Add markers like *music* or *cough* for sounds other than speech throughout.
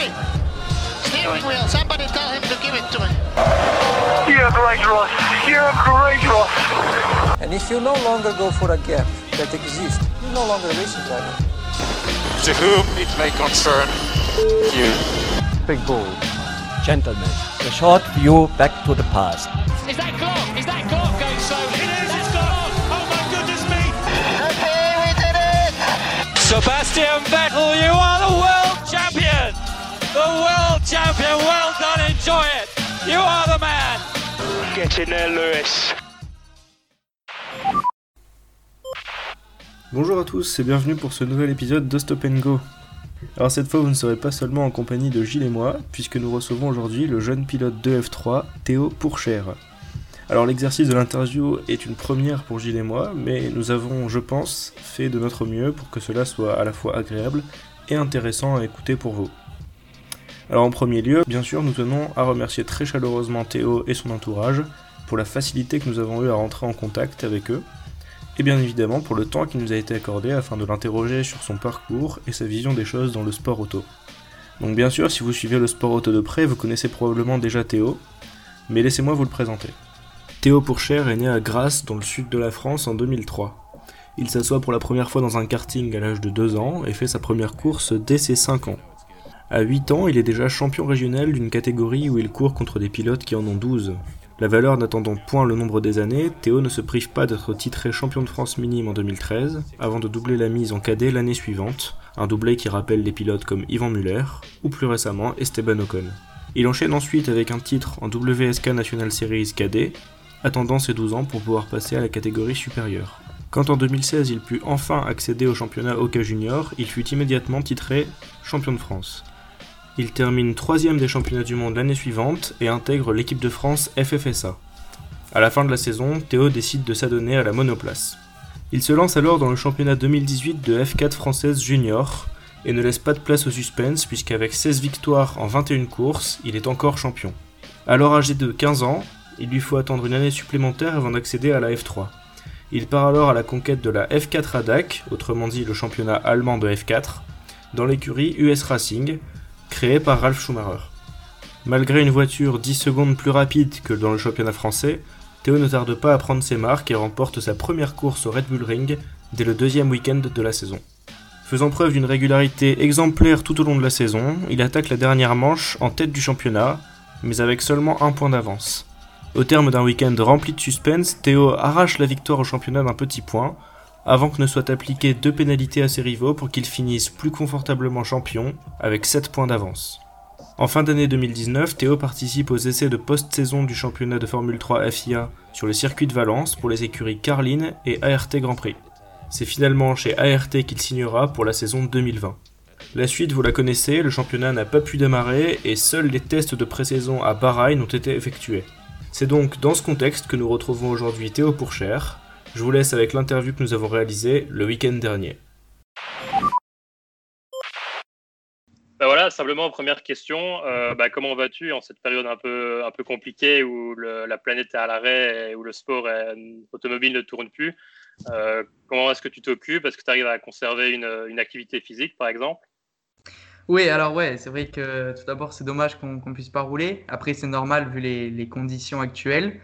Hey! Steering wheel, somebody tell him to give it to me. You're great, Ross. You're great, Ross. And if you no longer go for a gap that exists, you're no longer a racing driver. To whom it may concern you. Big ball. Gentlemen, a short view back to the past. Is that Clark? Is that Clark going so? It is, it's Clark! Oh my goodness me! Okay, we did it! Sebastian Vettel, you are the world champion! The world champion, well done, enjoy it! You are the man! Get in there, Lewis. Bonjour à tous et bienvenue pour ce nouvel épisode de Stop and Go. Alors cette fois vous ne serez pas seulement en compagnie de Gilles et moi, puisque nous recevons aujourd'hui le jeune pilote de F3, Théo Pourchère. Alors l'exercice de l'interview est une première pour Gilles et moi, mais nous avons, je pense, fait de notre mieux pour que cela soit à la fois agréable et intéressant à écouter pour vous. Alors en premier lieu, bien sûr, nous tenons à remercier très chaleureusement Théo et son entourage pour la facilité que nous avons eu à rentrer en contact avec eux, et bien évidemment pour le temps qui nous a été accordé afin de l'interroger sur son parcours et sa vision des choses dans le sport auto. Donc bien sûr, si vous suivez le sport auto de près, vous connaissez probablement déjà Théo, mais laissez-moi vous le présenter. Théo Pourchère est né à Grasse, dans le sud de la France, en 2003. Il s'assoit pour la première fois dans un karting à l'âge de 2 ans et fait sa première course dès ses 5 ans. À 8 ans, il est déjà champion régional d'une catégorie où il court contre des pilotes qui en ont 12. La valeur n'attendant point le nombre des années, Théo ne se prive pas d'être titré champion de France minime en 2013, avant de doubler la mise en cadet l'année suivante, un doublé qui rappelle des pilotes comme Ivan Muller, ou plus récemment Esteban Ocon. Il enchaîne ensuite avec un titre en WSK National Series cadet, attendant ses 12 ans pour pouvoir passer à la catégorie supérieure. Quand en 2016 il put enfin accéder au championnat Oka Junior, il fut immédiatement titré champion de France. Il termine troisième des championnats du monde l'année suivante et intègre l'équipe de France FFSA. À la fin de la saison, Théo décide de s'adonner à la monoplace. Il se lance alors dans le championnat 2018 de F4 française junior et ne laisse pas de place au suspense puisqu'avec 16 victoires en 21 courses, il est encore champion. Alors âgé de 15 ans, il lui faut attendre une année supplémentaire avant d'accéder à la F3. Il part alors à la conquête de la F4 ADAC, autrement dit le championnat allemand de F4, dans l'écurie US Racing, créée par Ralf Schumacher. Malgré une voiture 10 secondes plus rapide que dans le championnat français, Théo ne tarde pas à prendre ses marques et remporte sa première course au Red Bull Ring dès le deuxième week-end de la saison. Faisant preuve d'une régularité exemplaire tout au long de la saison, il attaque la dernière manche en tête du championnat, mais avec seulement un point d'avance. Au terme d'un week-end rempli de suspense, Théo arrache la victoire au championnat d'un petit point, avant que ne soient appliquées deux pénalités à ses rivaux pour qu'ils finissent plus confortablement champions, avec 7 points d'avance. En fin d'année 2019, Théo participe aux essais de post-saison du championnat de Formule 3 FIA sur le circuit de Valence pour les écuries Carline et ART Grand Prix. C'est finalement chez ART qu'il signera pour la saison 2020. La suite, vous la connaissez, le championnat n'a pas pu démarrer et seuls les tests de pré-saison à Bahreïn ont été effectués. C'est donc dans ce contexte que nous retrouvons aujourd'hui Théo Pourchère. Je vous laisse avec l'interview que nous avons réalisée le week-end dernier. Ben voilà, simplement première question, euh, bah, comment vas-tu en cette période un peu, un peu compliquée où le- la planète est à l'arrêt et où le sport est- automobile ne tourne plus Euh, Comment est-ce que tu t'occupes? Est-ce que tu arrives à conserver une, une activité physique par exemple? Oui, alors ouais, c'est vrai que tout d'abord, c'est dommage qu'on qu'on puisse pas rouler. Après, c'est normal vu les, les conditions actuelles.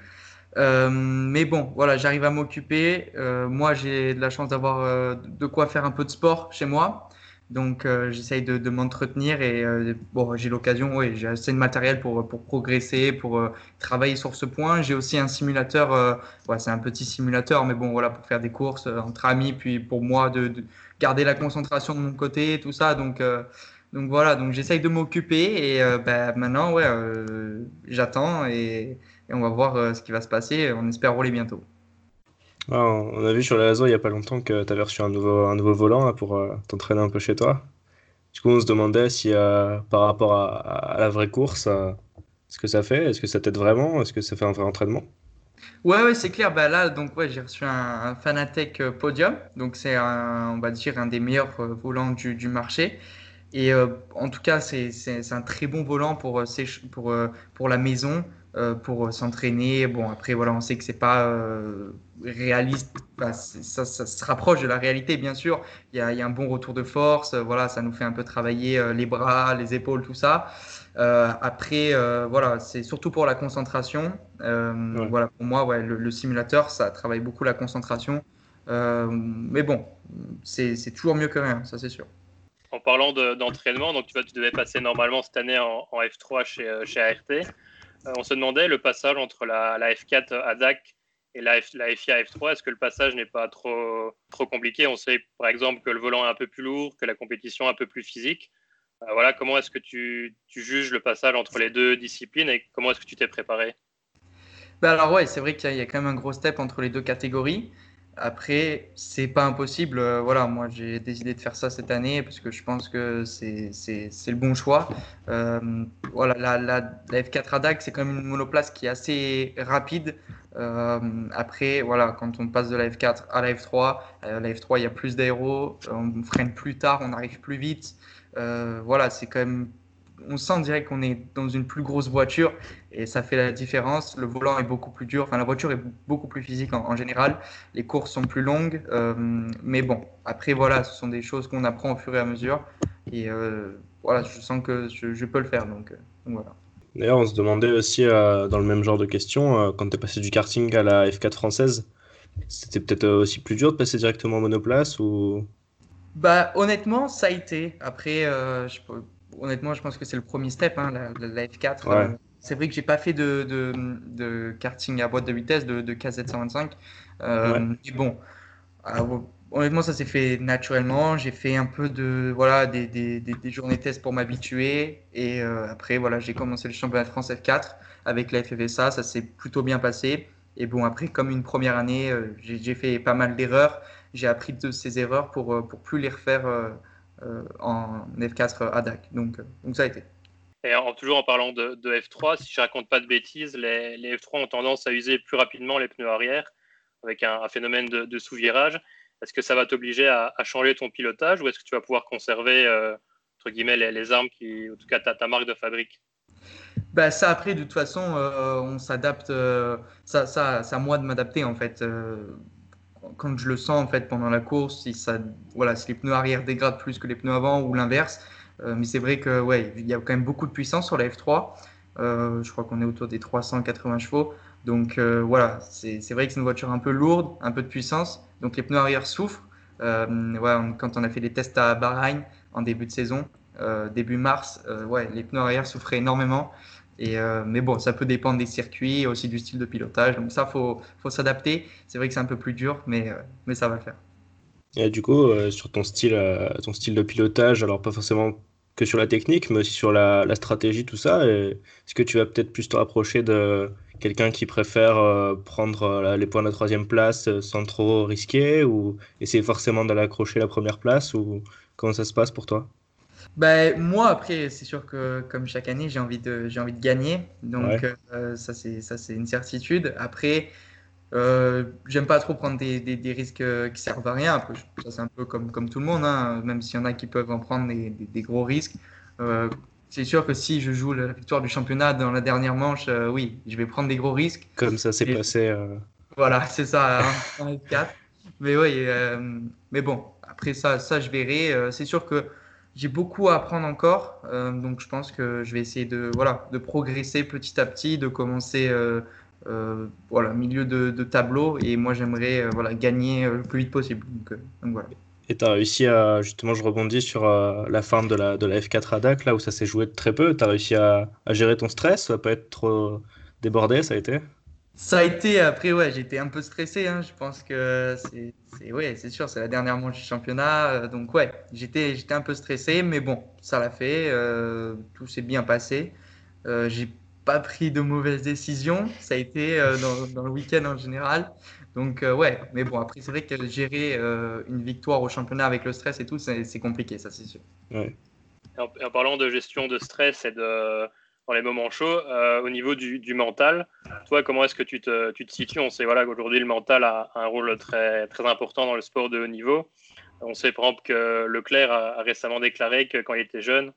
Euh, mais bon, voilà, j'arrive à m'occuper. Euh, moi, j'ai de la chance d'avoir euh, de quoi faire un peu de sport chez moi. Donc, euh, j'essaye de, de m'entretenir et euh, bon, j'ai l'occasion, oui, j'ai assez de matériel pour, pour progresser, pour travailler sur ce point. J'ai aussi un simulateur, ouais, c'est un petit simulateur, mais bon, voilà, pour faire des courses entre amis, puis pour moi, de, de garder la concentration de mon côté, tout ça. Donc, donc voilà, donc j'essaye de m'occuper et bah, maintenant, ouais, j'attends et, et on va voir euh, ce qui va se passer. On espère rouler bientôt. Ah, on a vu sur les réseaux il y a pas longtemps que tu avais reçu un nouveau, un nouveau volant là, pour euh, t'entraîner un peu chez toi. Du coup, on se demandait si euh, par rapport à, à la vraie course, euh, ce que ça fait, est-ce que ça t'aide vraiment, est-ce que ça fait un vrai entraînement? Ouais, ouais, c'est clair. Bah là, donc ouais, j'ai reçu un, un Fanatec Podium. Donc c'est un, on va dire un des meilleurs volants du, du marché. Et en tout cas, c'est un très bon volant pour, pour, pour la maison. Euh, pour s'entraîner. Bon, après, voilà, on sait que c'est pas euh, réaliste. Enfin, ça, ça, se rapproche de la réalité, bien sûr. Il y a, il y a un bon retour de force. voilà, ça nous fait un peu travailler les bras, les épaules, tout ça. après, voilà, c'est surtout pour la concentration. Voilà, pour moi, ouais, le, simulateur, ça travaille beaucoup la concentration. mais bon, c'est toujours mieux que rien, ça c'est sûr. En parlant d'entraînement, donc tu, vas, tu devais passer normalement cette année en, en F3 chez, chez ART. Euh, on se demandait le passage entre la, F4 ADAC et la, FIA F3, est-ce que le passage n'est pas trop, trop compliqué? On sait par exemple que le volant est un peu plus lourd, que la compétition est un peu plus physique. Euh, voilà, comment est-ce que tu, juges le passage entre les deux disciplines et comment est-ce que tu t'es préparé? Ben alors ouais, c'est vrai qu'il y, a quand même un gros step entre les deux catégories. Après, c'est pas impossible. Euh, voilà, moi j'ai décidé de faire ça cette année parce que je pense que c'est le bon choix. Euh, voilà, la, la, la, F4 ADAC, c'est quand même une monoplace qui est assez rapide. Euh, après, voilà, quand on passe de la F4 à la F3, la F3, il y a plus d'aéro, on freine plus tard, on arrive plus vite. voilà, c'est quand même on sent direct qu'on est dans une plus grosse voiture et ça fait la différence. Le volant est beaucoup plus dur, enfin la voiture est beaucoup plus physique en, général. Les courses sont plus longues, euh, mais bon, après voilà, ce sont des choses qu'on apprend au fur et à mesure et euh, voilà, je sens que je, peux le faire euh, donc, voilà. D'ailleurs, on se demandait aussi dans le même genre de questions, quand tu es passé du karting à la F4 française, c'était peut-être aussi plus dur de passer directement en monoplace ou? Bah, honnêtement, ça a été. Après, je, honnêtement, je pense que c'est le premier step, hein, la, F4. Euh, c'est vrai que j'ai pas fait de, de, karting à boîte de vitesse de, de KZ125. Euh, bon, honnêtement, ça s'est fait naturellement. J'ai fait un peu de voilà des, des, des, journées tests pour m'habituer. Et euh, après, voilà, j'ai commencé le championnat de France F4 avec la FFSA. Ça s'est plutôt bien passé. Et bon, après, comme une première année, j'ai fait pas mal d'erreurs. J'ai appris de ces erreurs pour pour plus les refaire euh, en F4 ADAC. Donc, euh, donc ça a été. Et en, toujours en parlant de, F3, si je raconte pas de bêtises, les, F3 ont tendance à user plus rapidement les pneus arrière avec un, phénomène de, sous-virage. Est-ce que ça va t'obliger à, changer ton pilotage ou est-ce que tu vas pouvoir conserver euh, entre guillemets les, armes qui, en tout cas, ta, ta marque de fabrique? Bah, ça après de toute façon on s'adapte ça, ça c'est à moi de m'adapter en fait quand je le sens en fait pendant la course, si ça, voilà, si les pneus arrière dégradent plus que les pneus avant ou l'inverse. Euh, mais c'est vrai que ouais, il y a quand même beaucoup de puissance sur la F3. Euh, je crois qu'on est autour des 380 chevaux. Donc euh, voilà, c'est vrai que c'est une voiture un peu lourde, un peu de puissance. Donc les pneus arrière souffrent. Ouais, quand on a fait les tests à Bahreïn en début de saison, début mars, ouais, les pneus arrière souffraient énormément. Euh, mais bon, ça peut dépendre des circuits et aussi du style de pilotage. Donc ça, faut, faut s'adapter. C'est vrai que c'est un peu plus dur, mais, euh, mais ça va le faire. Et du coup, euh, sur ton style, ton style de pilotage, alors pas forcément que sur la technique, mais aussi sur la, la stratégie, tout ça, est-ce que tu vas peut-être plus te rapprocher de quelqu'un qui préfère prendre les points de la troisième place sans trop risquer ou essayer forcément d'aller accrocher la première place ou comment ça se passe pour toi? Ben, moi, après, c'est sûr que comme chaque année, j'ai envie de, j'ai envie de gagner. Donc, euh, ça, c'est, ça, c'est une certitude. Après, euh, j'aime pas trop prendre des, des, des, risques euh, qui servent à rien. Après, ça, c'est un peu comme, comme tout le monde, hein. même s'il y en a qui peuvent en prendre des, des gros risques. Euh, c'est sûr que si je joue la victoire du championnat dans la dernière manche, oui, je vais prendre des gros risques. Comme ça s'est passé. Voilà, *laughs* c'est ça, hein, en F4. Mais oui, mais bon, après ça, ça je verrai. c'est sûr que j'ai beaucoup à apprendre encore, euh, donc je pense que je vais essayer de, voilà, de progresser petit à petit, de commencer euh, euh, voilà, milieu de, tableau, et moi j'aimerais voilà, gagner le plus vite possible. Donc, voilà. Et tu as réussi à, justement, je rebondis sur la fin de la, de la F4 ADAC, là où ça s'est joué très peu, tu as réussi à, à, gérer ton stress, ça va pas être trop débordé, ça a été? Ça a été, après, ouais, j'étais un peu stressé. Hein. Je pense que c'est, ouais, c'est sûr, c'est la dernière manche du championnat. Euh, donc, ouais, j'étais, j'étais un peu stressé, mais bon, ça l'a fait. Euh, tout s'est bien passé. Euh, j'ai pas pris de mauvaises décisions. Ça a été euh, dans, dans, le week-end en général. Donc, ouais, mais bon, après, c'est vrai que gérer une victoire au championnat avec le stress et tout, c'est, c'est compliqué, ça, c'est sûr. Ouais. En, en, parlant de gestion de stress et de dans les moments chauds. Euh, au niveau du, mental, toi, comment est-ce que tu te, tu te situes? On sait voilà, qu'aujourd'hui, le mental a un rôle très, très important dans le sport de haut niveau. On sait par exemple que Leclerc a, récemment déclaré que quand il était jeune,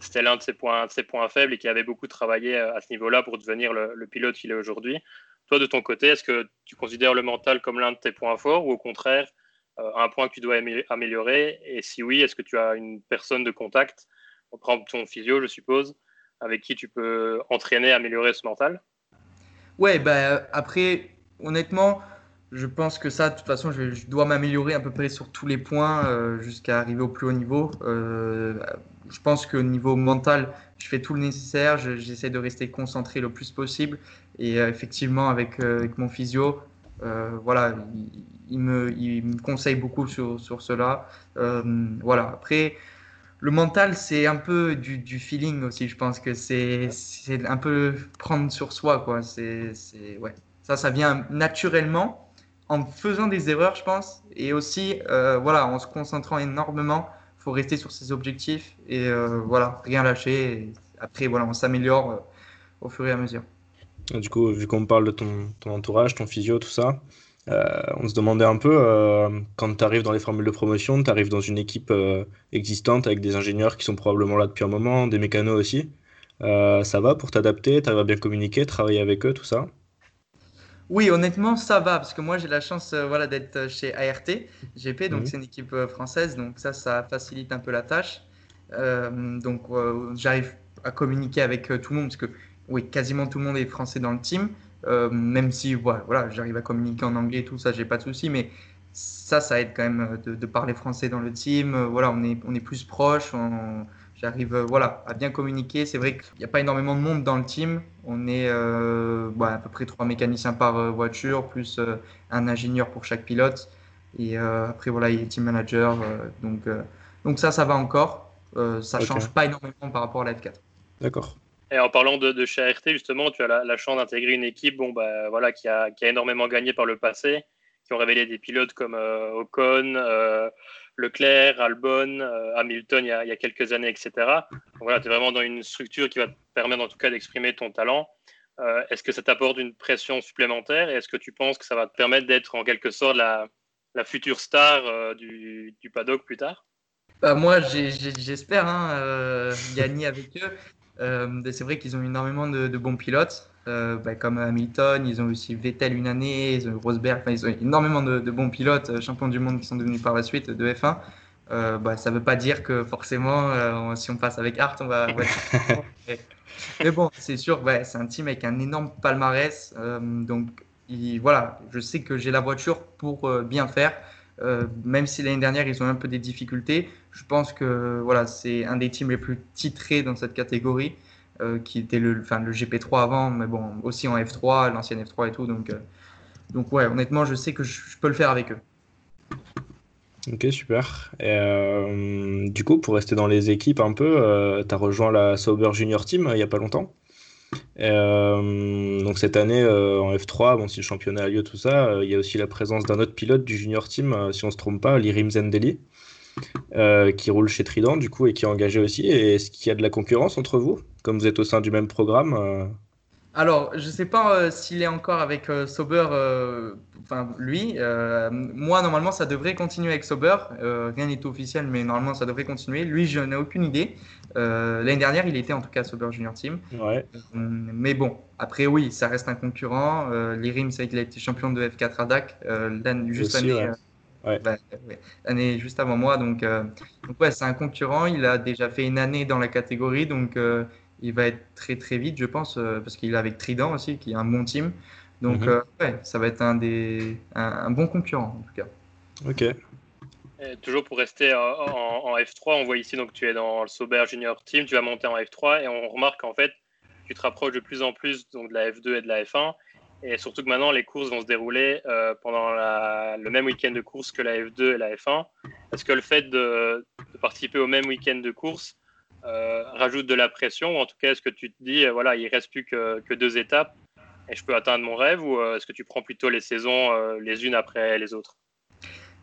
c'était l'un de ses points, ses points faibles et qui avait beaucoup travaillé à ce niveau-là pour devenir le, pilote qu'il est aujourd'hui. Toi, de ton côté, est-ce que tu considères le mental comme l'un de tes points forts ou au contraire un point que tu dois améliorer? Et si oui, est-ce que tu as une personne de contact, on prend ton physio, je suppose, avec qui tu peux entraîner, améliorer ce mental Ouais, bah, après, honnêtement, je pense que ça, de toute façon, je, dois m'améliorer à peu près sur tous les points euh, jusqu'à arriver au plus haut niveau. Euh, je pense qu'au niveau mental, je fais tout le nécessaire, j'essaie de rester concentré le plus possible. Et euh, effectivement, avec, mon physio, voilà, il, me, il, me, conseille beaucoup sur, sur cela. voilà, après, le mental, c'est un peu du, feeling aussi. Je pense que c'est un peu prendre sur soi, quoi. C'est ouais. Ça, ça vient naturellement en faisant des erreurs, je pense, et aussi, euh, voilà, en se concentrant énormément. Il faut rester sur ses objectifs et euh, voilà, rien lâcher. après, voilà, on s'améliore euh, au fur et à mesure. Du coup, vu qu'on parle de ton, entourage, ton physio, tout ça, on se demandait un peu, quand tu arrives dans les formules de promotion, tu arrives dans une équipe existante avec des ingénieurs qui sont probablement là depuis un moment, des mécanos aussi. ça va pour t'adapter, tu arrives à bien communiquer, travailler avec eux, tout ça? Oui, honnêtement, ça va, parce que moi, j'ai la chance euh, voilà, d'être euh, chez ART GP, donc mhm. c'est une équipe euh, française, donc ça, ça facilite un peu la tâche. donc, j'arrive à communiquer avec tout le monde, parce que oui, quasiment tout le monde est français dans le team, même si voilà, voilà j'arrive à communiquer en anglais, tout ça, j'ai pas de souci, mais ça, ça aide quand même de, parler français dans le team. voilà, on est, on est plus proche, j'arrive euh, voilà, à bien communiquer. C'est vrai qu'il n'y a pas énormément de monde dans le team. On est euh, à peu près trois mécaniciens par euh, voiture, plus un ingénieur pour chaque pilote. Et après, voilà, il a team manager. donc, donc ça, ça va encore. ça ne change pas énormément par rapport à la F4. D'accord. Et en parlant de, de chez ART, justement, tu as la, chance d'intégrer une équipe bon, bah, voilà, qui, a, qui a énormément gagné par le passé, qui ont révélé des pilotes comme Ocon, Leclerc, Albon, euh, Hamilton il y, a, quelques années, etc. voilà, tu es vraiment dans une structure qui va te permettre en tout cas d'exprimer ton talent. Euh, est-ce que ça t'apporte une pression supplémentaire? Et est-ce que tu penses que ça va te permettre d'être en quelque sorte la, future star euh, du, paddock plus tard? Bah, Moi, j'espère hein, gagner avec eux. C'est vrai qu'ils ont énormément de bons pilotes. Euh, bah, comme Hamilton, ils ont aussi Vettel une année, ils ont Rosberg, ils ont énormément de, bons pilotes, euh, champions du monde qui sont devenus par la suite de F1. Euh, bah, ça ne veut pas dire que forcément, si on passe avec Hart, on va. *laughs* mais, bon, c'est sûr, c'est un team avec un énorme palmarès. donc, voilà, je sais que j'ai la voiture pour bien faire. même si l'année dernière ils ont un peu des difficultés, je pense que voilà, c'est un des teams les plus titrés dans cette catégorie. Euh, qui était le, le GP3 avant, mais bon, aussi en F3, l'ancienne F3 et tout. Donc, euh, donc ouais, honnêtement, je sais que je, peux le faire avec eux. Ok, super. Euh, du coup, pour rester dans les équipes un peu, tu as rejoint la Sauber Junior Team il n'y a pas longtemps. donc cette année en F3, bon, si le championnat a lieu, tout ça, il y a aussi la présence d'un autre pilote du Junior Team, si on se trompe pas, Lirim Zendeli, qui roule chez Trident du coup et qui est engagé aussi. Est-ce qu'il y a de la concurrence entre vous comme vous êtes au sein du même programme euh, alors, je ne sais pas euh, s'il est encore avec euh, Sauber, enfin lui. moi, normalement, ça devrait continuer avec Sauber. rien n'est officiel, mais normalement, ça devrait continuer. Lui, je n'ai aucune idée. L'année dernière, il était en tout cas Sauber Junior Team. Ouais. mais bon, après, oui, ça reste un concurrent. Lirim, c'est qu'il a été champion de F4 à DAC juste l'année. Bah, l'année juste avant moi, donc, donc ouais, c'est un concurrent. Il a déjà fait une année dans la catégorie, donc il va être très très vite, je pense, euh, parce qu'il est avec Trident aussi, qui est un bon team. Donc, mhm. euh, ouais, ça va être un, des, un, bon concurrent en tout cas. Ok. toujours pour rester en, F3, on voit ici donc tu es dans le Sauber Junior Team, tu vas monter en F3 et on remarque en fait tu te rapproches de plus en plus donc, de la F2 et de la F1 et surtout que maintenant les courses vont se dérouler euh, pendant le même week-end de course que la F2 et la F1. Est-ce que le fait de, participer au même week-end de course euh, rajoute de la pression? Ou en tout cas est-ce que tu te dis euh, voilà il reste plus que, que, deux étapes et je peux atteindre mon rêve? Ou est-ce que tu prends plutôt les saisons les unes après les autres?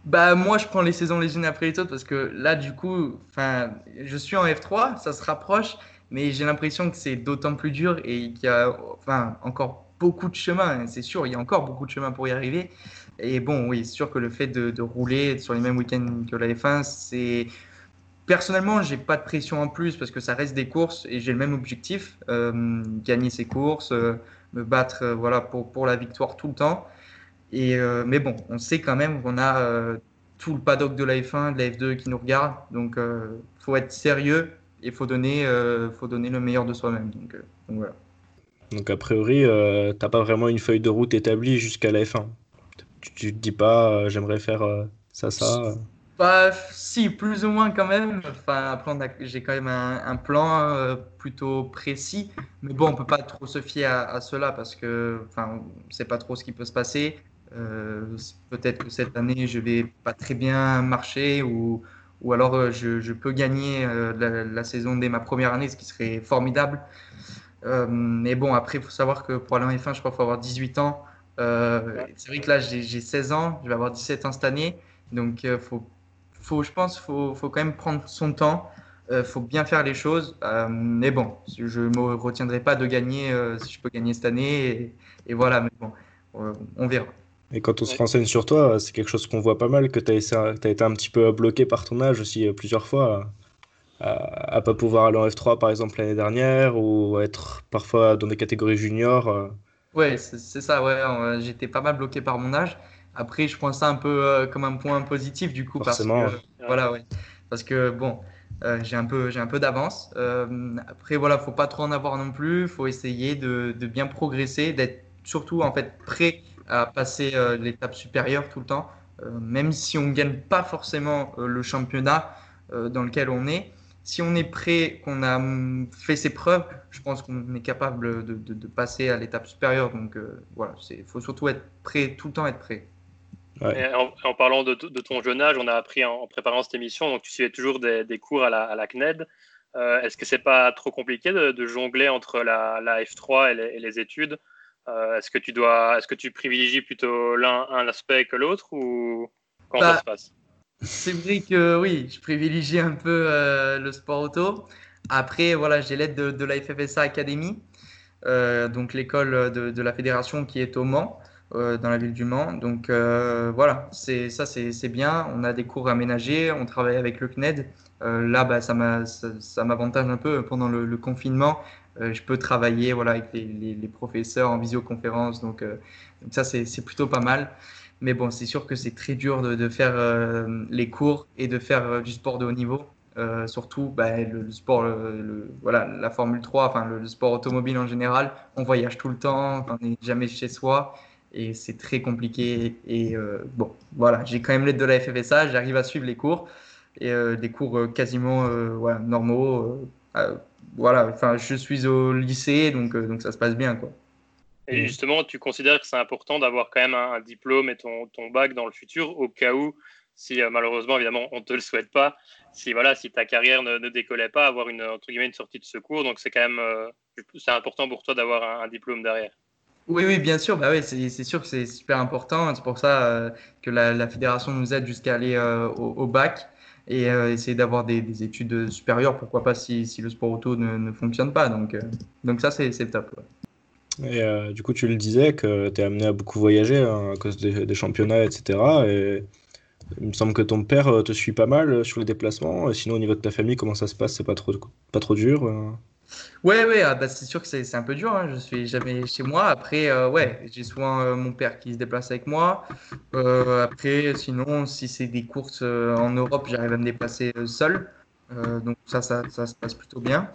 Bah moi je prends les saisons les unes après les autres parce que là du coup je suis en F3 ça se rapproche mais j'ai l'impression que c'est d'autant plus dur et qu'il y a enfin encore beaucoup de chemin c'est sûr il y a encore beaucoup de chemin pour y arriver et bon oui c'est sûr que le fait de, rouler sur les mêmes week-ends que la F1 c'est personnellement, j'ai pas de pression en plus parce que ça reste des courses et j'ai le même objectif, euh, gagner ces courses, euh, me battre euh, voilà, pour, la victoire tout le temps. Et, mais bon, on sait quand même qu'on a tout le paddock de la F1, de la F2 qui nous regarde. Donc, faut être sérieux et faut, donner, faut donner le meilleur de soi-même. Donc, voilà. Donc, a priori, t'as pas vraiment une feuille de route établie jusqu'à la F1. Tu, tu te dis pas, j'aimerais faire ça, ça. Bah, si, plus ou moins quand même. Enfin, après, j'ai quand même un, plan euh, plutôt précis. Mais bon, on peut pas trop se fier à, cela parce que, enfin, on sait pas trop ce qui peut se passer. Euh, Peut-être que cette année, je vais pas très bien marcher ou, ou alors euh, je, peux gagner euh, la, saison dès ma première année, ce qui serait formidable. Euh, mais bon, après, il faut savoir que pour aller en F1, je crois qu'il faut avoir 18 ans. C'est vrai que là, j'ai 16 ans, je vais avoir 17 ans cette année. Donc, il faut faut, je pense, faut, faut quand même prendre son temps. Euh, faut bien faire les choses. Euh, mais bon, je ne me retiendrai pas de gagner euh, si je peux gagner cette année. Et, et voilà, mais bon, euh, on verra. Et quand on se renseigne sur toi, c'est quelque chose qu'on voit pas mal, que tu as, as, été un petit peu bloqué par ton âge aussi euh, plusieurs fois, à, à pas pouvoir aller en F3 par exemple l'année dernière, ou être parfois dans des catégories juniors. Euh. Ouais, c'est ça, ouais, j'étais pas mal bloqué par mon âge. Après, je prends ça un peu euh, comme un point positif du coup, Forcément. parce que voilà, ouais, parce que bon, euh, j'ai un peu, j'ai un peu d'avance. Euh, après, voilà, faut pas trop en avoir non plus. Faut essayer de, de bien progresser, d'être surtout en fait prêt à passer euh, l'étape supérieure tout le temps, euh, même si on gagne pas forcément euh, le championnat dans lequel on est. Si on est prêt, qu'on a fait ses preuves, je pense qu'on est capable de, de, de passer à l'étape supérieure. Donc voilà, il faut surtout être prêt, tout le temps être prêt. Ouais. En, en, parlant de, de, ton jeune âge, on a appris en, en, préparant cette émission, donc tu suivais toujours des, des cours à la, à la CNED. Euh, Est-ce que c'est pas trop compliqué de, de, jongler entre la, la F3 et les, et les études? Euh, Est-ce que tu dois, est-ce que tu privilégies plutôt l'un un aspect que l'autre ou comment bah, ça se passe? C'est vrai que oui, je privilégie un peu euh, le sport auto. Après, voilà, j'ai l'aide de, de, la FFSA Academy, euh, donc l'école de, la fédération qui est au Mans euh, dans la ville du Mans. Donc voilà, c'est ça c'est bien. On a des cours aménagés, on travaille avec le CNED. Là, bah, ça m'avantage un peu pendant le, confinement. Je peux travailler voilà, avec les, professeurs en visioconférence. Donc ça, c'est plutôt pas mal. Mais bon, c'est sûr que c'est très dur de, faire euh, les cours et de faire du sport de haut niveau. Euh, surtout bah, le, sport, voilà, la Formule 3, enfin le, sport automobile en général, on voyage tout le temps, on n'est jamais chez soi et c'est très compliqué. Et euh, bon, voilà, j'ai quand même l'aide de la FFSA, j'arrive à suivre les cours, et euh, des cours euh, quasiment euh, normaux. Euh, voilà, enfin, je suis au lycée, donc, donc ça se passe bien, quoi. Et justement, tu considères que c'est important d'avoir quand même un, un, diplôme et ton, ton bac dans le futur, au cas où, si malheureusement, évidemment, on ne te le souhaite pas, si voilà, si ta carrière ne, ne décollait pas, avoir une entre guillemets une sortie de secours, donc c'est quand même c'est important pour toi d'avoir un, un diplôme derrière. Oui, oui, bien sûr. Bah ouais, c'est sûr que c'est super important. C'est pour ça euh, que la, la, fédération nous aide jusqu'à aller euh, au, au, bac et euh, essayer d'avoir des, des, études supérieures. Pourquoi pas si, si le sport auto ne, ne fonctionne pas. Donc, euh, donc ça, c'est top. Ouais. Et euh, du coup, tu le disais que tu es amené à beaucoup voyager hein, à cause des, championnats, etc. Et il me semble que ton père te suit pas mal sur les déplacements. Sinon, au niveau de ta famille, comment ça se passe? C'est pas trop, pas trop dur Ouais, ouais, ah bah c'est sûr que c'est un peu dur. Hein. Je suis jamais chez moi. Après, euh, ouais, j'ai souvent euh, mon père qui se déplace avec moi. Euh, après, sinon, si c'est des courses euh, en Europe, j'arrive à me déplacer euh, seul. donc ça, ça, se passe plutôt bien.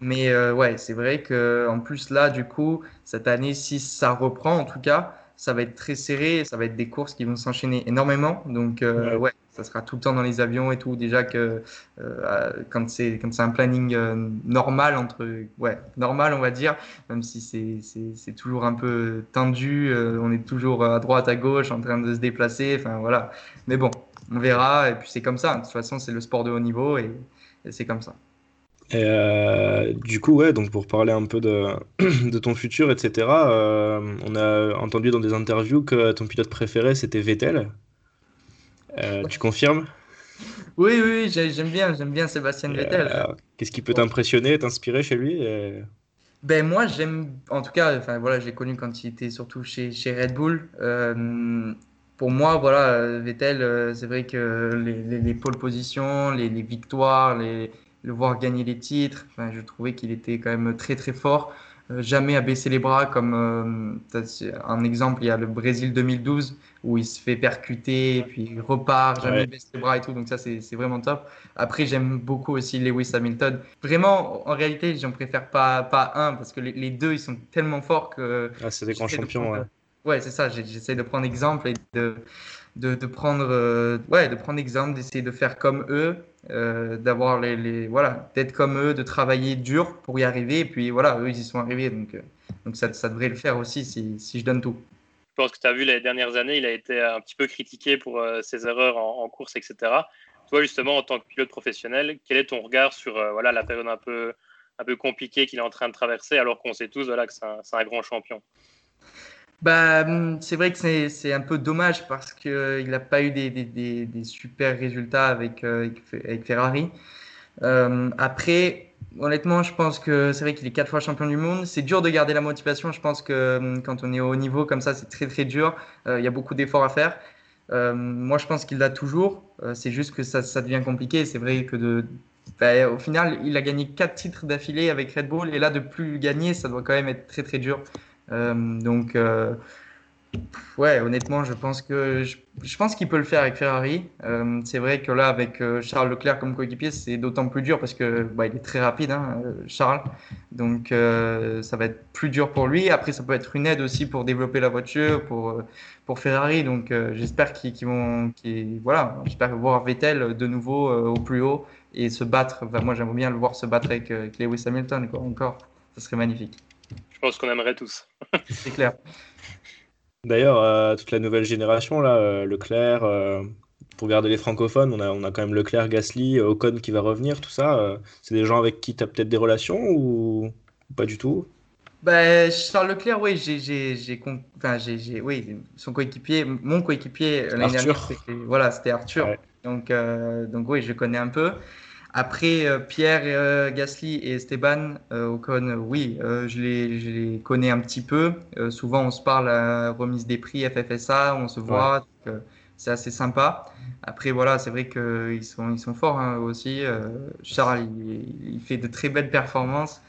Mais ouais, c'est vrai que en plus là, du coup, cette année, si ça reprend, en tout cas, ça va être très serré. Ça va être des courses qui vont s'enchaîner énormément. Donc ouais. ouais ça sera tout le temps dans les avions et tout. Déjà que euh, quand c'est quand c'est un planning euh, normal entre ouais normal on va dire, même si c'est c'est toujours un peu tendu, euh, on est toujours à droite à gauche en train de se déplacer. Enfin voilà. Mais bon, on verra. Et puis c'est comme ça. De toute façon, c'est le sport de haut niveau et, et c'est comme ça. Et euh, du coup, ouais, donc pour parler un peu de, *clears throat* de ton futur, etc., euh, on a entendu dans des interviews que ton pilote préféré c'était Vettel. Euh, tu confirmes? Oui, oui, j'aime bien, j'aime bien Sébastien Vettel. Qu'est-ce qui peut t'impressionner, t'inspirer chez lui et... Ben moi, j'aime, en tout cas, enfin voilà, j'ai connu quand il était surtout chez, chez Red Bull. Pour moi, voilà, Vettel, c'est vrai que les, les, les pole positions, les, les victoires, les, le voir gagner les titres, enfin, je trouvais qu'il était quand même très très fort. Euh, jamais à baisser les bras, comme euh, un exemple, il y a le Brésil 2012 où il se fait percuter, puis il repart, jamais Ouais. il baisse les bras et tout, donc ça c'est vraiment top. Après, j'aime beaucoup aussi Lewis Hamilton. Vraiment, en réalité, j'en préfère pas, pas un parce que les, les deux ils sont tellement forts que. Ah, c'est des grands de champions, prendre- ouais. Ouais, c'est ça. J'essaie de prendre exemple et de, de, de prendre, euh, ouais, de prendre exemple, d'essayer de faire comme eux, euh, d'avoir les, voilà, d'être comme eux, de travailler dur pour y arriver. Et puis voilà, eux, ils y sont arrivés. Donc, euh, donc ça, ça devrait le faire aussi si, si je donne tout. Je pense que tu as vu les dernières années, il a été un petit peu critiqué pour euh, ses erreurs en, course, etc. Toi, justement, en tant que pilote professionnel, quel est ton regard sur voilà, la période un peu, un peu compliquée qu'il est en train de traverser, alors qu'on sait tous voilà, que c'est un grand champion? Bah, hum, c'est vrai que c'est c'est un peu dommage parce qu'il n'a pas eu des, des, des, super résultats avec, euh, avec, Ferrari. Euh, après, honnêtement, je pense que c'est vrai qu'il est quatre fois champion du monde. C'est dur de garder la motivation. Je pense que hum, quand on est au niveau comme ça, c'est très très dur. Euh, Il y a beaucoup d'efforts à faire. Euh, moi, je pense qu'il l'a toujours. Euh, c'est juste que ça, ça devient compliqué. C'est vrai que de, bah, au final, il a gagné quatre titres d'affilée avec Red Bull. Et là, de plus gagner, ça doit quand même être très très dur. Euh, donc, euh, ouais, honnêtement, je pense que je, pense qu'il peut le faire avec Ferrari. Euh, c'est vrai que là, avec Charles Leclerc comme coéquipier, c'est d'autant plus dur parce que bah, il est très rapide, hein, Charles. Donc, ça va être plus dur pour lui. Après, ça peut être une aide aussi pour développer la voiture, pour Ferrari. Donc, j'espère qu'ils vont, voilà, j'espère voir Vettel de nouveau au plus haut et se battre. Moi, j'aimerais bien le voir se battre avec, avec Lewis Hamilton, quoi, encore. Ça serait magnifique. Je pense qu'on aimerait tous. *laughs* C'est clair. D'ailleurs, euh, toute la nouvelle génération, là, euh, Leclerc, euh, pour garder les francophones, on a, on a quand même Leclerc, Gasly, Ocon qui va revenir, tout ça. euh, c'est des gens avec qui tu as peut-être des relations ou ou pas du tout? Ben, Charles Leclerc, oui, j'ai, j'ai, j'ai, con- enfin, j'ai, j'ai- oui, son coéquipier, mon coéquipier l'année Arthur. dernière, c'était, voilà, c'était Arthur. Ouais. Donc, euh, donc oui, je connais un peu. Après, euh, Pierre euh, Gasly et Esteban euh, Ocon, oui, je les, je les connais un petit peu. Souvent, on se parle à remise des prix FFSA, on se voit, c'est assez sympa. Après, voilà, c'est vrai qu'ils sont, ils sont forts hein, aussi. Charles, il, il fait de très belles performances.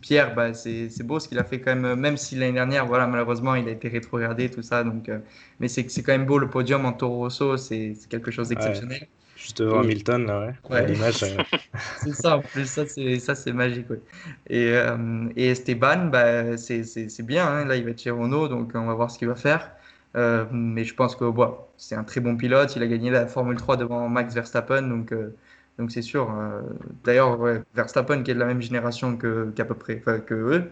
Pierre, bah, c'est beau ce qu'il a fait quand même, même si l'année dernière, voilà, malheureusement, il a été rétrogradé, tout ça. Donc, mais c'est quand même beau le podium en Toro Rosso, c'est c'est quelque chose d'exceptionnel. Juste devant Oui. Hamilton, là, ouais. Ouais. L'image, euh, *laughs* C'est ça, en plus, ça c'est ça c'est magique. ouais. Et, euh, et Esteban, bah, c'est c'est- c'est bien, hein. là il va être chez Renault, donc on va voir ce qu'il va faire. Euh, mais je pense que bon, c'est un très bon pilote, il a gagné la Formule 3 devant Max Verstappen, donc euh, donc c'est sûr. euh, D'ailleurs, ouais, Verstappen qui est de la même génération que qu'à peu près que eux,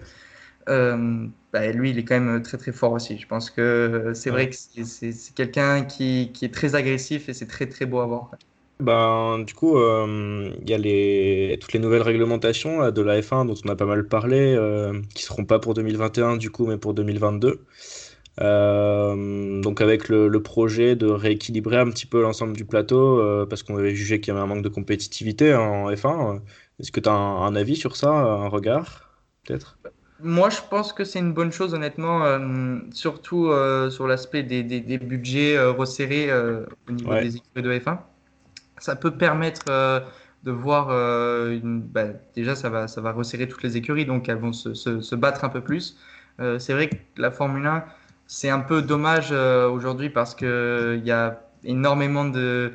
euh, bah, lui il est quand même très très fort aussi. Je pense que c'est vrai que c'est- c'est c'est quelqu'un qui, qui est très agressif et c'est très très beau à voir. Ben, du coup, euh, il y a les, toutes les nouvelles réglementations là, de la F1 dont on a pas mal parlé, euh, qui seront pas pour 2021 du coup, mais pour 2022. Euh, donc avec le, le projet de rééquilibrer un petit peu l'ensemble du plateau, euh, parce qu'on avait jugé qu'il y avait un manque de compétitivité hein, en F1. Est-ce que tu as un, un avis sur ça, un regard, peut-être? Moi, je pense que c'est une bonne chose, honnêtement, euh, surtout euh, sur l'aspect des, des, des budgets euh, resserrés euh, au niveau Ouais. des équipes de F1. Ça peut permettre euh, de voir, euh, une, bah, déjà, ça va, ça va resserrer toutes les écuries, donc elles vont se, se, se battre un peu plus. Euh, c'est vrai que la Formule 1, c'est un peu dommage euh, aujourd'hui parce qu'il y a énormément de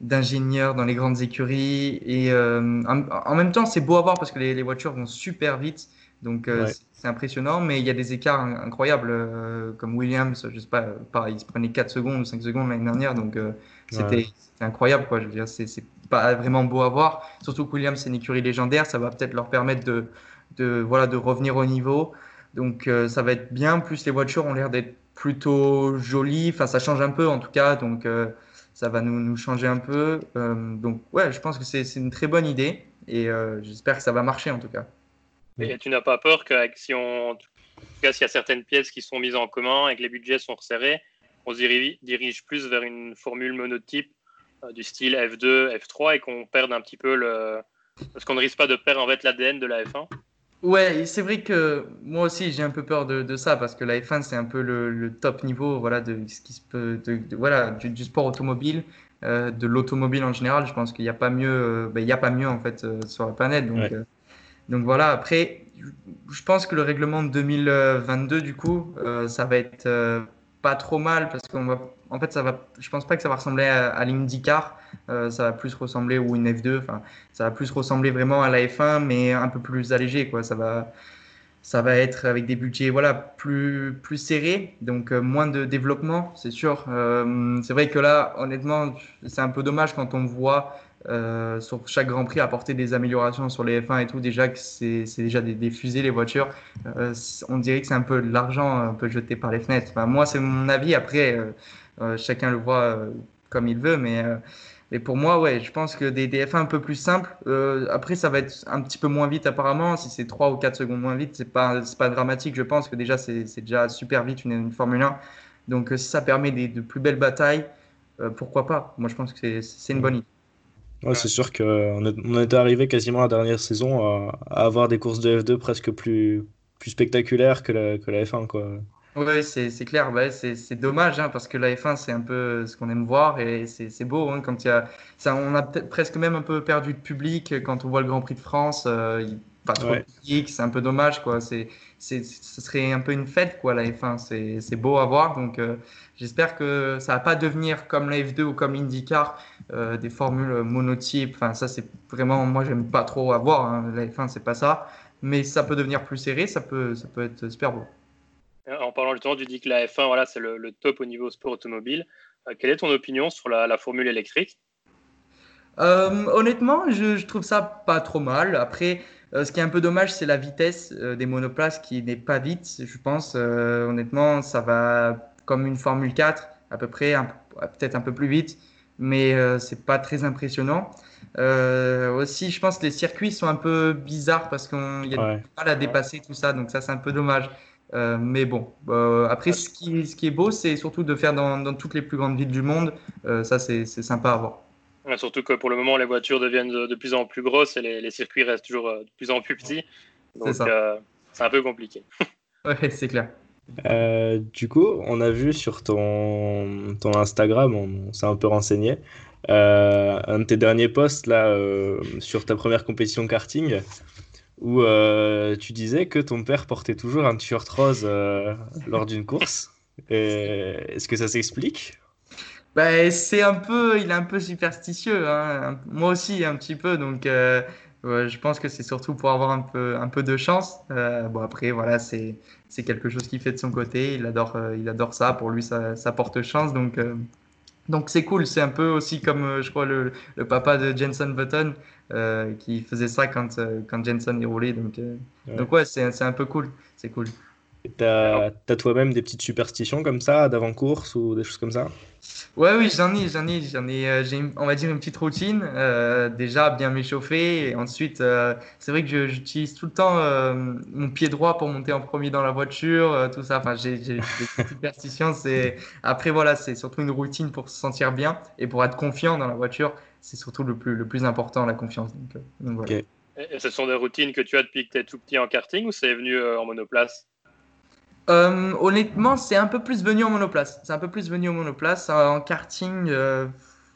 d'ingénieurs dans les grandes écuries et euh, en, en même temps c'est beau à voir parce que les, les voitures vont super vite donc euh, Ouais. C'est- impressionnant mais il y a des écarts in- incroyables euh, comme Williams je sais pas euh, pareil il se prenait 4 secondes ou 5 secondes l'année dernière donc euh, c'était Ouais. incroyable quoi je veux dire c'est pas vraiment beau à voir surtout que Williams c'est une écurie légendaire ça va peut-être leur permettre de de voilà de revenir au niveau donc euh, ça va être bien plus les voitures ont l'air d'être plutôt jolies enfin ça change un peu en tout cas donc ça va nous, nous changer un peu. Donc, ouais, je pense que c'est une très bonne idée et j'espère que ça va marcher en tout cas. Et tu n'as pas peur que si on, en tout cas, s'il y a certaines pièces qui sont mises en commun et que les budgets sont resserrés, on se dirige, dirige plus vers une formule monotype euh, du style F2, F3 et qu'on perde un petit peu le. Parce qu'on ne risque pas de perdre en fait l'ADN de la F1. Ouais, c'est vrai que moi aussi j'ai un peu peur de, de ça parce que la F1 c'est un peu le, le, top niveau voilà de ce qui se peut de, voilà du, du, sport automobile euh, de l'automobile en général je pense qu'il n'y a pas mieux euh, ben, il y a pas mieux en fait euh, sur la planète donc ouais. Donc voilà après je pense que le règlement de 2022 du coup ça va être pas trop mal parce qu'on va en fait ça va je pense pas que ça va ressembler à, à l'IndyCar euh, ça va plus ressembler ou une F2 enfin ça va plus ressembler vraiment à la F1 mais un peu plus allégé quoi. Ça va ça va être avec des budgets voilà plus plus serrés donc euh, moins de développement c'est sûr. Euh, c'est vrai que là honnêtement c'est un peu dommage quand on voit euh, sur chaque Grand Prix apporter des améliorations sur les F1 et tout déjà que c'est déjà des, fusées les voitures euh, on dirait que c'est un peu de l'argent un peu jeté par les fenêtres moi c'est mon avis après euh, chacun le voit comme il veut mais pour moi, ouais, je pense que des, des F1 un peu plus simples, après ça va être un petit peu moins vite apparemment. Si c'est 3 ou 4 secondes moins vite, c'est pas, pas dramatique. Je pense que déjà c'est déjà super vite une, Formule 1. Donc si ça permet de plus belles batailles, pourquoi pas? Moi je pense que c'est une bonne idée. Ouais, c'est sûr qu'on on était arrivé quasiment la dernière saison à, à, avoir des courses de F2 presque plus, plus spectaculaires que la, que la F1. Quoi. Oui, c'est clair. Bah, c'est dommage hein, parce que la F1, c'est un peu ce qu'on aime voir et c'est beau. Hein, quand y a, ça, on a presque même un peu perdu de public quand on voit le Grand Prix de France. Euh, pas trop ouais. de public, c'est un peu dommage. Quoi. C'est, ce serait un peu une fête, quoi, la F1. C'est beau à voir. Donc, euh, j'espère que ça va pas devenir comme la F2 ou comme l'IndyCar, euh, des formules monotypes. Enfin, ça, c'est vraiment, moi, j'aime pas trop à voir. Hein. La F1, c'est pas ça. Mais ça peut devenir plus serré, ça peut, ça peut être super beau. En parlant justement, tu dis que la F1, voilà, c'est le, le, top au niveau sport automobile. Euh, quelle est ton opinion sur la, la formule électrique? Euh, Honnêtement, je, je, trouve ça pas trop mal. Après, euh, ce qui est un peu dommage, c'est la vitesse euh, des monoplaces qui n'est pas vite. Je pense, euh, honnêtement, ça va comme une Formule 4, à peu près, peut-être un peu plus vite, mais c'est pas très impressionnant. aussi, je pense que les circuits sont un peu bizarres parce qu'il y a ouais. du mal à dépasser tout ça, donc ça, c'est un peu dommage. Euh, mais bon, euh, après, ce qui, ce qui est beau, c'est surtout de faire dans, dans, toutes les plus grandes villes du monde. Euh, ça, c'est sympa à voir. Surtout que pour le moment, les voitures deviennent de, de plus en plus grosses et les, les, circuits restent toujours de plus en plus petits. Donc, c'est un peu compliqué. *laughs* ouais, c'est clair. du coup, on a vu sur ton, ton Instagram, on, on s'est un peu renseigné, un de tes derniers posts là, sur ta première compétition karting où euh, tu disais que ton père portait toujours un t-shirt rose euh, lors d'une course. Est-ce que ça s'explique bah, C'est un peu, il est un peu superstitieux. Hein. Moi aussi, un petit peu. Donc, euh, je pense que c'est surtout pour avoir un peu, un peu de chance. Euh, bon, après, voilà, c'est quelque chose qu'il fait de son côté. Il adore, il adore ça. Pour lui, ça, ça porte chance. Donc, donc c'est cool. C'est un peu aussi comme, je crois, le, le papa de Jenson Button. Euh, qui faisait ça quand, euh, quand Jensen est roulé. Donc, euh, ouais. donc ouais, c'est un peu cool. C'est cool. T'as as, toi-même des petites superstitions comme ça, d'avant-course ou des choses comme ça? Ouais, oui, j'en ai, j'en ai, j'en ai, j'ai, on va dire une petite routine. Euh, déjà, bien m'échauffer. Et ensuite, euh, c'est vrai que j'utilise tout le temps euh, mon pied droit pour monter en premier dans la voiture, tout ça. Enfin, j'ai, j'ai des *laughs* superstitions. C'est après, voilà, c'est surtout une routine pour se sentir bien et pour être confiant dans la voiture. C'est surtout le plus, le plus important, la confiance. Donc, donc voilà. okay. Et ce sont des routines que tu as depuis que tu es tout petit en karting ou c'est venu en monoplace? Euh, honnêtement, c'est un peu plus venu en monoplace. C'est un peu plus venu en monoplace. En karting, euh,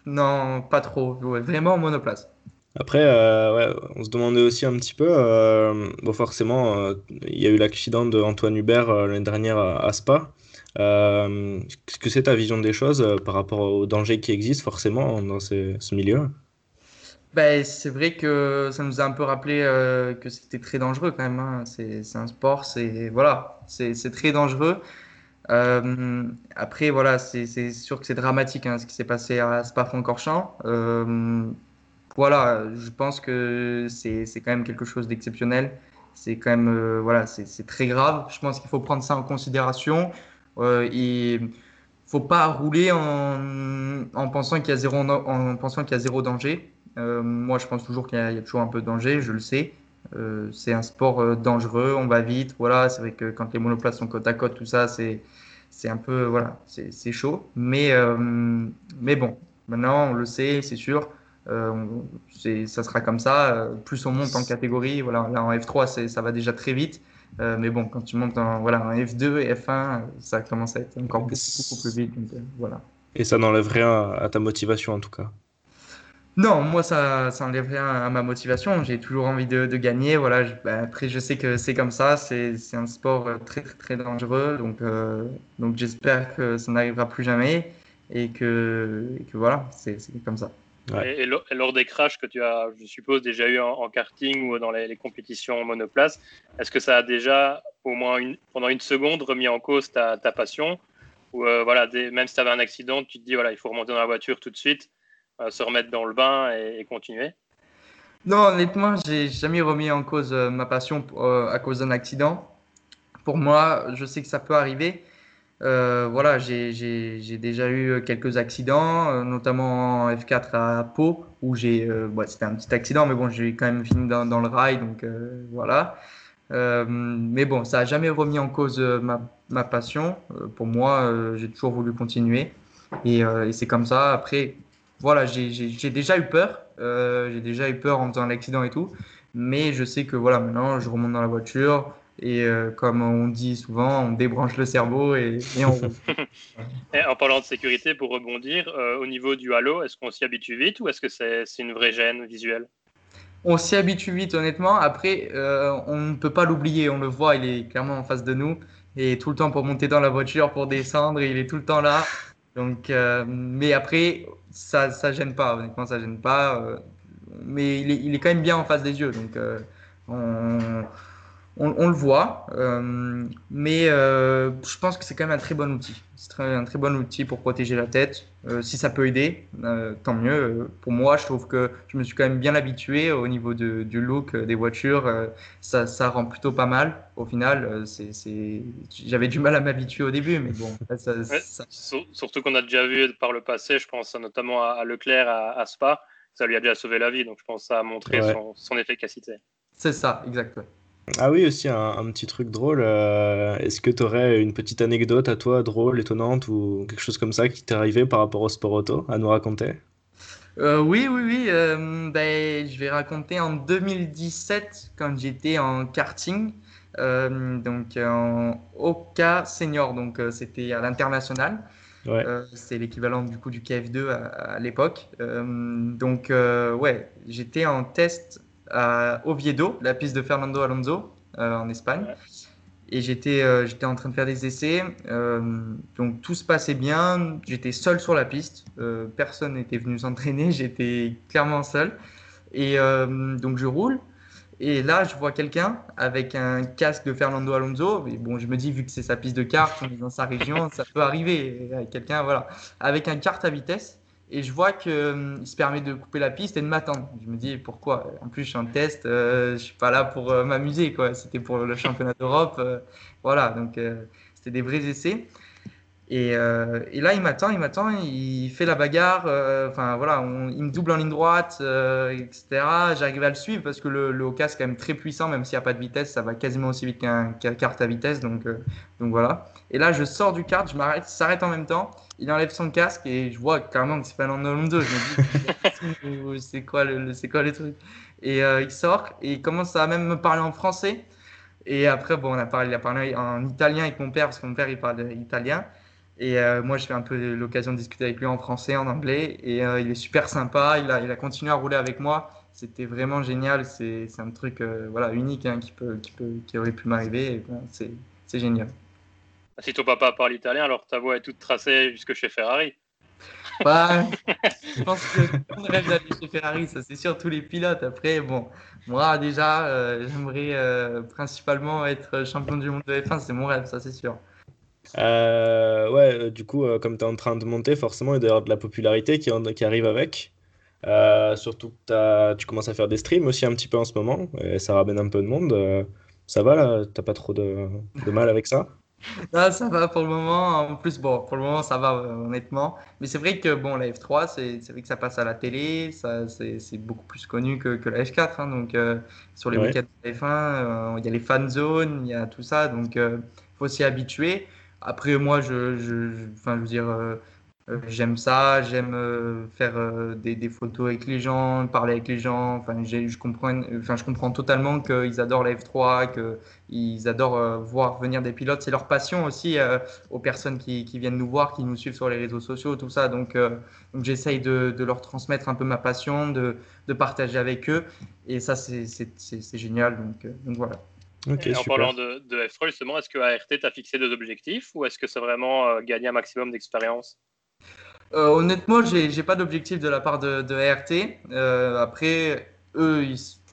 non, pas trop. Vraiment en monoplace. Après, euh, ouais, on se demandait aussi un petit peu. Euh, bon, forcément, il y a eu l'accident d'Antoine Hubert l'année dernière à, Spa. Qu'est-ce que c'est ta vision des choses par rapport aux dangers qui existent forcément dans ce milieu? Ben, c'est vrai que ça nous a un peu rappelé euh, que c'était très dangereux quand même. Hein. C'est un sport, c'est voilà, c'est très dangereux. Euh, après, voilà, c'est sûr que c'est dramatique hein, ce qui s'est passé à Spa-Francorchamps. Euh, voilà, je pense que c'est quand même quelque chose d'exceptionnel. C'est quand même, voilà, c'est très grave. Je pense qu'il faut prendre ça en considération. Faut pas rouler en, en pensant qu'il y a zéro en pensant qu'il y a zéro danger. Euh, moi, je pense toujours qu'il y, a toujours un peu de danger, je le sais. Euh, c'est un sport euh, dangereux, on va vite. Voilà, c'est vrai que quand les monoplaces sont côte à côte, tout ça, c'est c'est un peu voilà, c'est chaud. Mais mais bon, maintenant on le sait, c'est sûr. ça sera comme ça. plus on monte en catégorie, voilà, là en F3, ça va déjà très vite. Mais bon, quand tu montes en, voilà, en F2 et F1, ça commence à être encore beaucoup, beaucoup plus vite. voilà. Et ça n'enlève rien à ta motivation en tout cas? Non, moi ça, ça enlève rien à ma motivation. J'ai toujours envie de, de gagner. Voilà. Bah, après, je sais que c'est comme ça. C'est un sport très très, très dangereux. Donc, euh, donc j'espère que ça n'arrivera plus jamais et que, que voilà, c'est comme ça. Et, lors des crashs que tu as, je suppose, déjà eu en, karting ou dans les, les compétitions monoplace, est-ce que ça a déjà, au moins une, pendant une seconde, remis en cause ta, ta passion Ou euh, voilà, même si tu avais un accident, tu te dis, voilà, il faut remonter dans la voiture tout de suite se remettre dans le bain et, continuer? Non, honnêtement, j'ai jamais remis en cause euh, ma passion euh, à cause d'un accident. Pour moi, je sais que ça peut arriver. Euh, voilà, j'ai déjà eu quelques accidents, notamment en F4 à Pau, où j'ai, c'était un petit accident, mais bon, j'ai quand même fini dans, le rail, donc voilà. mais bon, ça n'a jamais remis en cause ma, ma passion. pour moi, j'ai toujours voulu continuer. Et, c'est comme ça. Après, voilà, j'ai déjà eu peur. Euh, j'ai déjà eu peur en faisant l'accident et tout. Mais je sais que voilà, maintenant, je remonte dans la voiture. Et euh, comme on dit souvent, on débranche le cerveau et, on roule. *laughs* en parlant de sécurité, pour rebondir, euh, au niveau du halo, est-ce qu'on s'y habitue vite ou est-ce que c'est une vraie gêne visuelle? On s'y habitue vite, honnêtement. Après, on ne peut pas l'oublier. On le voit, il est clairement en face de nous. Et tout le temps pour monter dans la voiture, pour descendre, il est tout le temps là. Donc, euh, mais après, ça, ça gêne pas. Honnêtement, ça gêne pas. Euh, mais il est, il est, quand même bien en face des yeux. Donc, euh, on, on, le voit, euh, mais euh, je pense que c'est quand même un très bon outil. C'est un très bon outil pour protéger la tête. Euh, si ça peut aider, tant mieux. pour moi, je trouve que je me suis quand même bien habitué au niveau de, du look des voitures. Ça, ça, rend plutôt pas mal. Au final, c'est, j'avais du mal à m'habituer au début, mais bon. Ça, Surtout qu'on a déjà vu par le passé, je pense notamment à, Leclerc à, Spa, ça lui a déjà sauvé la vie. Donc je pense que ça a montré son, son efficacité. C'est ça, exactement. Ah oui, aussi un, petit truc drôle. Euh, est-ce que tu aurais une petite anecdote à toi, drôle, étonnante, ou quelque chose comme ça qui t'est arrivé par rapport au sport auto à nous raconter? Euh, oui, oui, oui. Euh, ben, je vais raconter en 2017 quand j'étais en karting, donc en Oka senior, donc c'était à l'international. Ouais. c'est l'équivalent du coup du KF2 à, à l'époque. donc ouais, j'étais en test à Oviedo, la piste de Fernando Alonso euh, en Espagne. Et j'étais euh, j'étais en train de faire des essais. Euh, donc tout se passait bien. J'étais seul sur la piste. personne n'était venu s'entraîner. *laughs* J'étais clairement seul. Et donc je roule. Et là, je vois quelqu'un avec un casque de Fernando Alonso. Et bon, je me dis, vu que c'est sa piste de kart, on est dans sa région, ça peut arriver. Quelqu'un, voilà, avec un kart à vitesse et je vois qu'il euh, se permet de couper la piste et de m'attendre. Je me dis pourquoi? En plus, je suis en test, euh, je suis pas là pour euh, m'amuser. C'était pour le championnat d'Europe, voilà. Donc c'était des vrais essais. Et, et là, il m'attend, il m'attend, il fait la bagarre. Enfin voilà, il me double en ligne droite, etc. J'arrive à le suivre parce que le, le Oka c'est quand même très puissant, même s'il n'y a pas de vitesse, ça va quasiment aussi vite qu'un kart à vitesse. Donc donc voilà. Et là, je sors du kart, je m'arrête, s'arrête en même temps il enlève son casque et je vois carrément que c'est pas Fernando Je me dis, *laughs* c'est quoi, le, c'est quoi le truc? Et euh, il sort et il commence à même me parler en français. Et après, bon, on a parlé, il a parlé en italien avec mon père, parce que mon père, il parle italien. Et euh, moi, je fais un peu l'occasion de discuter avec lui en français, en anglais. Et euh, il est super sympa. Il a, il a continué à rouler avec moi. C'était vraiment génial. C'est, un truc voilà, unique hein, qui, peut, qui, peut, qui aurait pu m'arriver. c'est, c'est génial. Si ton papa parle italien, alors ta voix est toute tracée jusque chez Ferrari. Bah, *laughs* je pense que on rêve d'aller chez Ferrari, ça c'est sûr, tous les pilotes. Après, bon, moi déjà, euh, j'aimerais euh, principalement être champion du monde de F1, c'est mon rêve, ça c'est sûr. Euh, ouais, du coup, comme tu es en train de monter, forcément, il doit y avoir de la popularité qui, qui arrive avec. surtout que tu commences à faire des streams aussi un petit peu en ce moment, et ça ramène un peu de monde. ça va là T'as pas trop de, de mal avec ça? Non, *laughs* ça va pour le moment. En plus, bon, pour le moment, ça va euh, honnêtement. Mais c'est vrai que bon, la F3, c'est vrai que ça passe à la télé, c'est beaucoup plus connu que, que la F4. Hein, donc, euh, sur les week-ends de la F1, euh, il y a les fan zones, il y a tout ça. Donc, il faut s'y habituer. Après, moi, je, enfin, je veux dire, Euh, j'aime ça, j'aime euh, faire euh, des, photos avec les gens, parler avec les gens. Enfin, je comprends, je comprends totalement qu'ils adorent la F3, qu'ils adorent voir venir des pilotes. C'est leur passion aussi aux personnes qui, viennent nous voir, qui nous suivent sur les réseaux sociaux, tout ça. Donc, donc j'essaye de, de, leur transmettre un peu ma passion, de, de partager avec eux. Et ça, c'est génial. Donc, donc voilà. Okay, en parlant de, de F3, justement, est-ce que ART t'a fixé des objectifs ou est-ce que c'est vraiment gagner un maximum d'expérience? Euh, honnêtement, j'ai n'ai pas d'objectif de la part de, de ART. Euh, après, eux,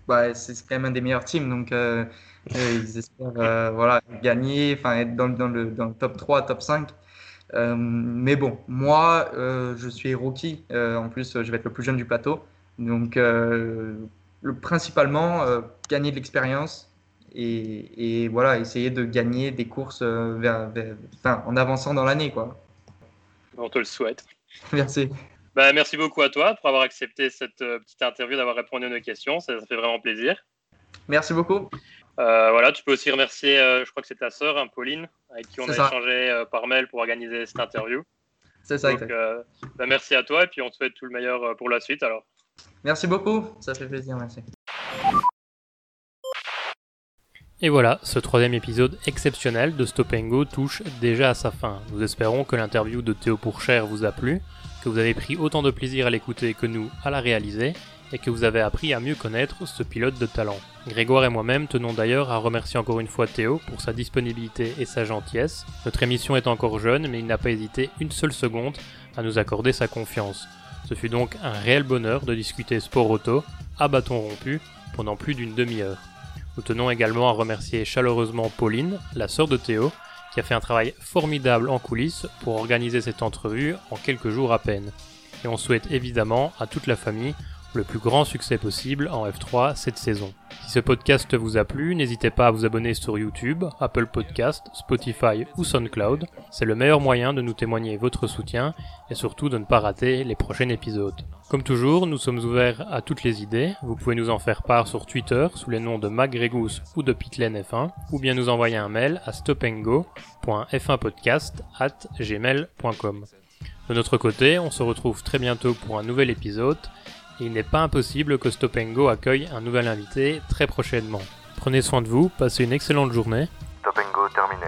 bah, c'est quand même un des meilleurs teams, donc euh, ils espèrent *laughs* voilà, gagner, être dans, dans, le, dans, le, top 3, top 5. mais bon, moi, je suis rookie. en plus, je vais être le plus jeune du plateau. Donc, le, principalement, gagner de l'expérience et, et, voilà, essayer de gagner des courses vers, en avançant dans l'année. quoi. On te le souhaite. *laughs* Merci. Bah, merci beaucoup à toi pour avoir accepté cette euh, petite interview, d'avoir répondu à nos questions. Ça, fait vraiment plaisir. Merci beaucoup. Euh, voilà, tu peux aussi remercier, euh, je crois que c'est ta sœur, hein, Pauline, avec qui on a échangé par mail pour organiser cette interview. C'est ça. Donc, bah, merci à toi et puis on te souhaite tout le meilleur pour la suite. Alors. Merci beaucoup, ça fait plaisir, merci. Et voilà, ce troisième épisode exceptionnel de Stop Go touche déjà à sa fin. Nous espérons que l'interview de Théo Pourchère vous a plu, que vous avez pris autant de plaisir à l'écouter que nous à la réaliser, et que vous avez appris à mieux connaître ce pilote de talent. Grégoire et moi-même tenons d'ailleurs à remercier encore une fois Théo pour sa disponibilité et sa gentillesse. Notre émission est encore jeune, mais il n'a pas hésité une seule seconde à nous accorder sa confiance. Ce fut donc un réel bonheur de discuter sport auto, à bâton rompu, pendant plus d'une demi-heure. Nous tenons également à remercier chaleureusement Pauline, la sœur de Théo, qui a fait un travail formidable en coulisses pour organiser cette entrevue en quelques jours à peine. Et on souhaite évidemment à toute la famille le plus grand succès possible en F3 cette saison. Si ce podcast vous a plu, n'hésitez pas à vous abonner sur YouTube, Apple Podcast, Spotify ou SoundCloud. C'est le meilleur moyen de nous témoigner votre soutien et surtout de ne pas rater les prochains épisodes. Comme toujours, nous sommes ouverts à toutes les idées. Vous pouvez nous en faire part sur Twitter sous les noms de MacGregus ou de PitlenF1 ou bien nous envoyer un mail à stopengo.f1podcast@gmail.com. De notre côté, on se retrouve très bientôt pour un nouvel épisode il n'est pas impossible que Stopengo accueille un nouvel invité très prochainement. Prenez soin de vous, passez une excellente journée. Stopengo terminé.